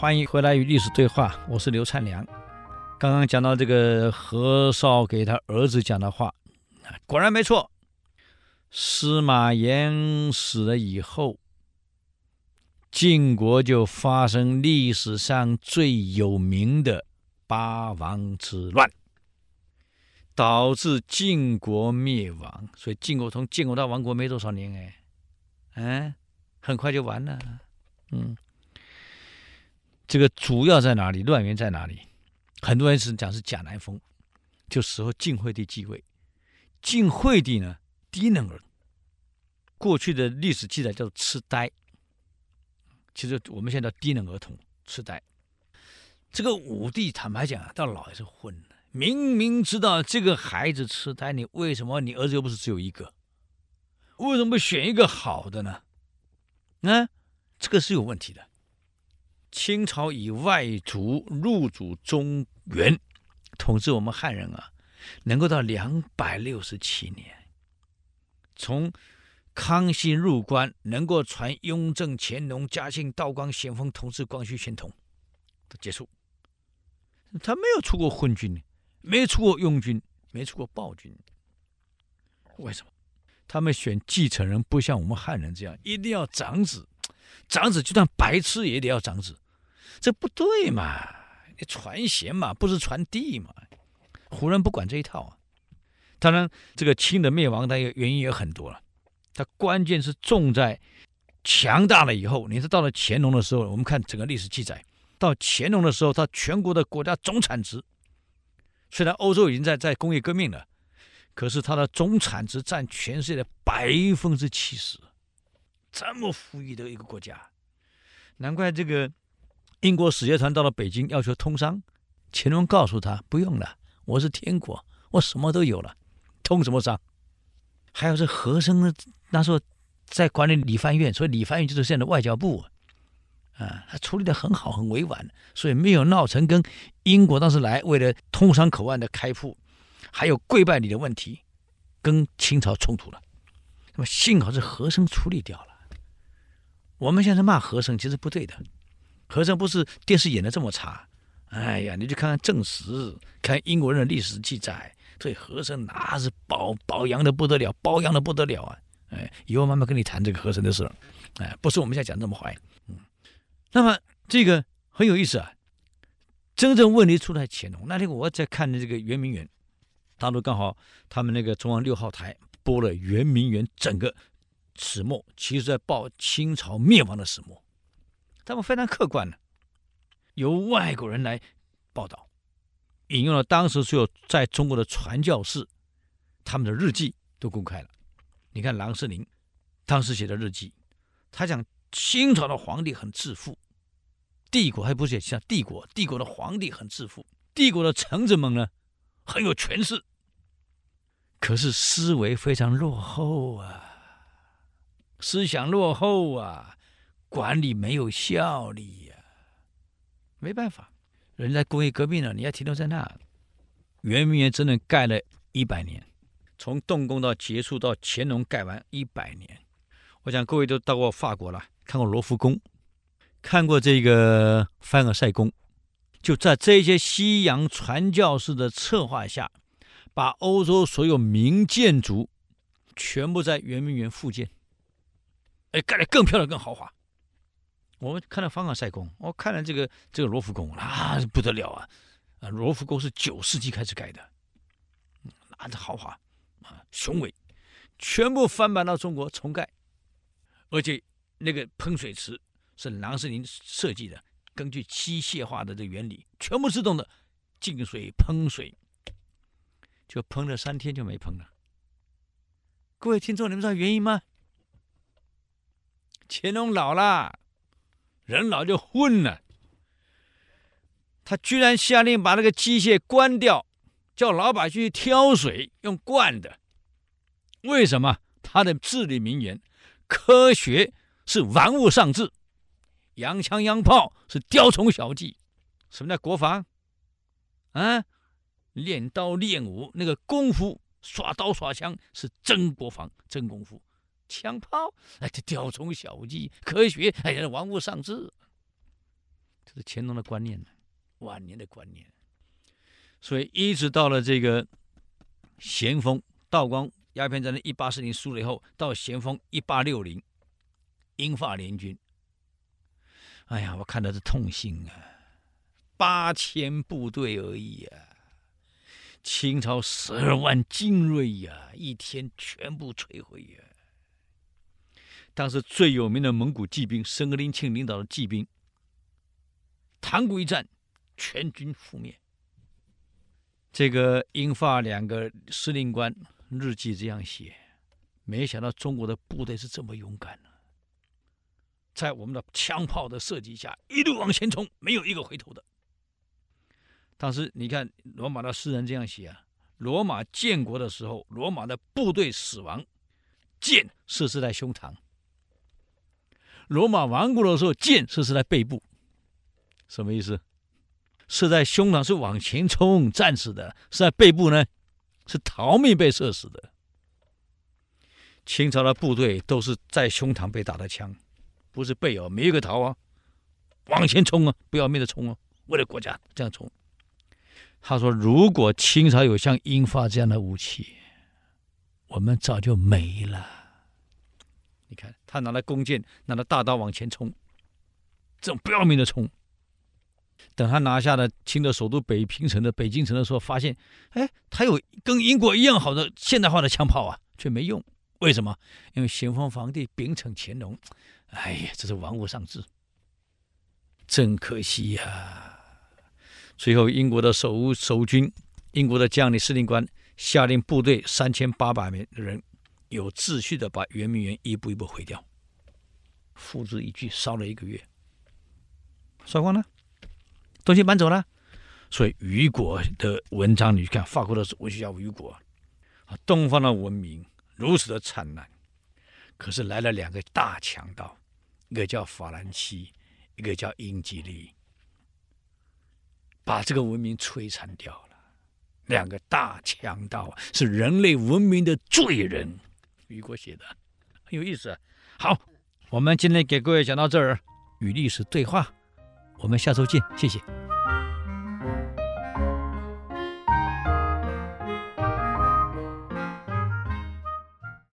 欢迎回来与历史对话，我是刘灿良。刚刚讲到这个何绍给他儿子讲的话，果然没错。司马炎死了以后，晋国就发生历史上最有名的八王之乱，导致晋国灭亡。所以晋国从建国到亡国没多少年，哎，嗯，很快就完了，嗯。这个主要在哪里？乱源在哪里？很多人是讲是贾南风，就时候晋惠帝继位。晋惠帝呢，低能儿，过去的历史记载叫痴呆。其实我们现在叫低能儿童，痴呆。这个武帝坦白讲，到老也是混的。明明知道这个孩子痴呆，你为什么你儿子又不是只有一个？为什么不选一个好的呢？啊，这个是有问题的。清朝以外族入主中原，统治我们汉人啊，能够到两百六十七年。从康熙入关，能够传雍正、乾隆、嘉庆、道光、咸丰统治光绪、宣统，结束。他没有出过昏君，没出过庸君，没出过暴君。为什么？他们选继承人不像我们汉人这样，一定要长子。长子就算白痴也得要长子，这不对嘛？你传贤嘛，不是传弟嘛？胡人不管这一套啊。当然，这个清的灭亡的原因也很多了。它关键是重在强大了以后。你是到了乾隆的时候，我们看整个历史记载，到乾隆的时候，他全国的国家总产值，虽然欧洲已经在在工业革命了，可是它的总产值占全世界的百分之七十。这么富裕的一个国家，难怪这个英国使节团到了北京要求通商，乾隆告诉他不用了，我是天国，我什么都有了，通什么商？还有这和珅呢，那时候在管理理藩院，所以理藩院就是现在的外交部啊，他处理得很好，很委婉，所以没有闹成跟英国当时来为了通商口岸的开埠，还有跪拜礼的问题，跟清朝冲突了。那么幸好是和珅处理掉了。我们现在骂和珅，其实不对的。和珅不是电视演的这么差，哎呀，你去看看正史，看英国人的历史记载，对和珅那是褒褒扬的不得了，褒扬的不得了啊！哎，以后慢慢跟你谈这个和珅的事，哎，不是我们现在讲这么坏。嗯，那么这个很有意思啊。真正问题出在乾隆那天，我在看的这个圆明园，大陆刚好他们那个中央六号台播了圆明园整个。始末其实在报清朝灭亡的始末，他们非常客观的，由外国人来报道，引用了当时所有在中国的传教士他们的日记都公开了。你看郎世宁当时写的日记，他讲清朝的皇帝很自负，帝国还不是像帝国，帝国的皇帝很自负，帝国的臣子们呢很有权势，可是思维非常落后啊。思想落后啊，管理没有效率呀、没办法，人家工业革命了，你要停留在那。圆明园真的盖了一百年，从动工到结束到乾隆盖完一百年。我想各位都到过法国了，看过罗浮宫，看过这个凡尔赛宫，就在这些西洋传教士的策划下，把欧洲所有名建筑全部在圆明园复建。哎，盖得更漂亮、更豪华。我们看了凡尔赛宫，我看了这个这个罗浮宫，那不得了啊！啊，罗浮宫是九世纪开始盖的，那豪华啊，雄伟，全部翻版到中国重盖，而且那个喷水池是郎世宁设计的，根据机械化的这原理，全部自动的进水喷水，就喷了三天就没喷了。各位听众，你们知道原因吗？乾隆老了，人老就昏了。他居然下令把那个机械关掉，叫老百姓去挑水用灌的。为什么？他的至理名言：科学是玩物丧志，洋枪洋炮是雕虫小技。什么叫国防？啊，练刀练武那个功夫，耍刀耍枪是真国防，真功夫。枪炮，哎，这雕虫小技；科学，哎呀，玩物丧志。这是乾隆的观念呢，晚年的观念。所以一直到了这个咸丰，道光鸦片战争一八四零输了以后，到咸丰一八六零，英法联军。哎呀，我看到是痛心啊，八千部队而已啊，清朝十二万精锐呀，一天全部摧毁呀。当时最有名的蒙古骑兵申格林沁领导的骑兵，塘沽一战，全军覆灭。这个英法两个司令官日记这样写：没想到中国的部队是这么勇敢呢，在我们的枪炮的射击下，一路往前冲，没有一个回头的。当时你看罗马的诗人这样写啊：罗马建国的时候，罗马的部队死亡，箭射死在胸膛。罗马亡国的时候，箭射是在背部，什么意思？射在胸膛是往前冲战死的，射在背部呢是逃命被射死的。清朝的部队都是在胸膛被打的枪，不是背哦，没一个逃啊，往前冲啊，不要命的冲啊，为了国家这样冲。他说，如果清朝有像英法这样的武器，我们早就没了。你看，他拿了弓箭，拿了大刀往前冲，这种不要命的冲。等他拿下了清的首都北平城的北京城的时候，发现，哎，他有跟英国一样好的现代化的枪炮啊，却没用。为什么？因为咸丰皇帝秉承乾隆，哎呀，这是玩物丧志，真可惜呀、啊。最后，英国的守守军，英国的将领司令官下令部队三千八百名人。有秩序的把圆明园一步一步毁掉，付之一炬，烧了一个月，烧光了，东西搬走了。所以雨果的文章，你去看法国的文学家雨果啊，东方的文明如此的灿烂，可是来了两个大强盗，一个叫法兰西，一个叫英吉利，把这个文明摧残掉了。两个大强盗是人类文明的罪人。雨果写的很有意思。好，我们今天给各位讲到这儿，与历史对话，我们下周见，谢谢。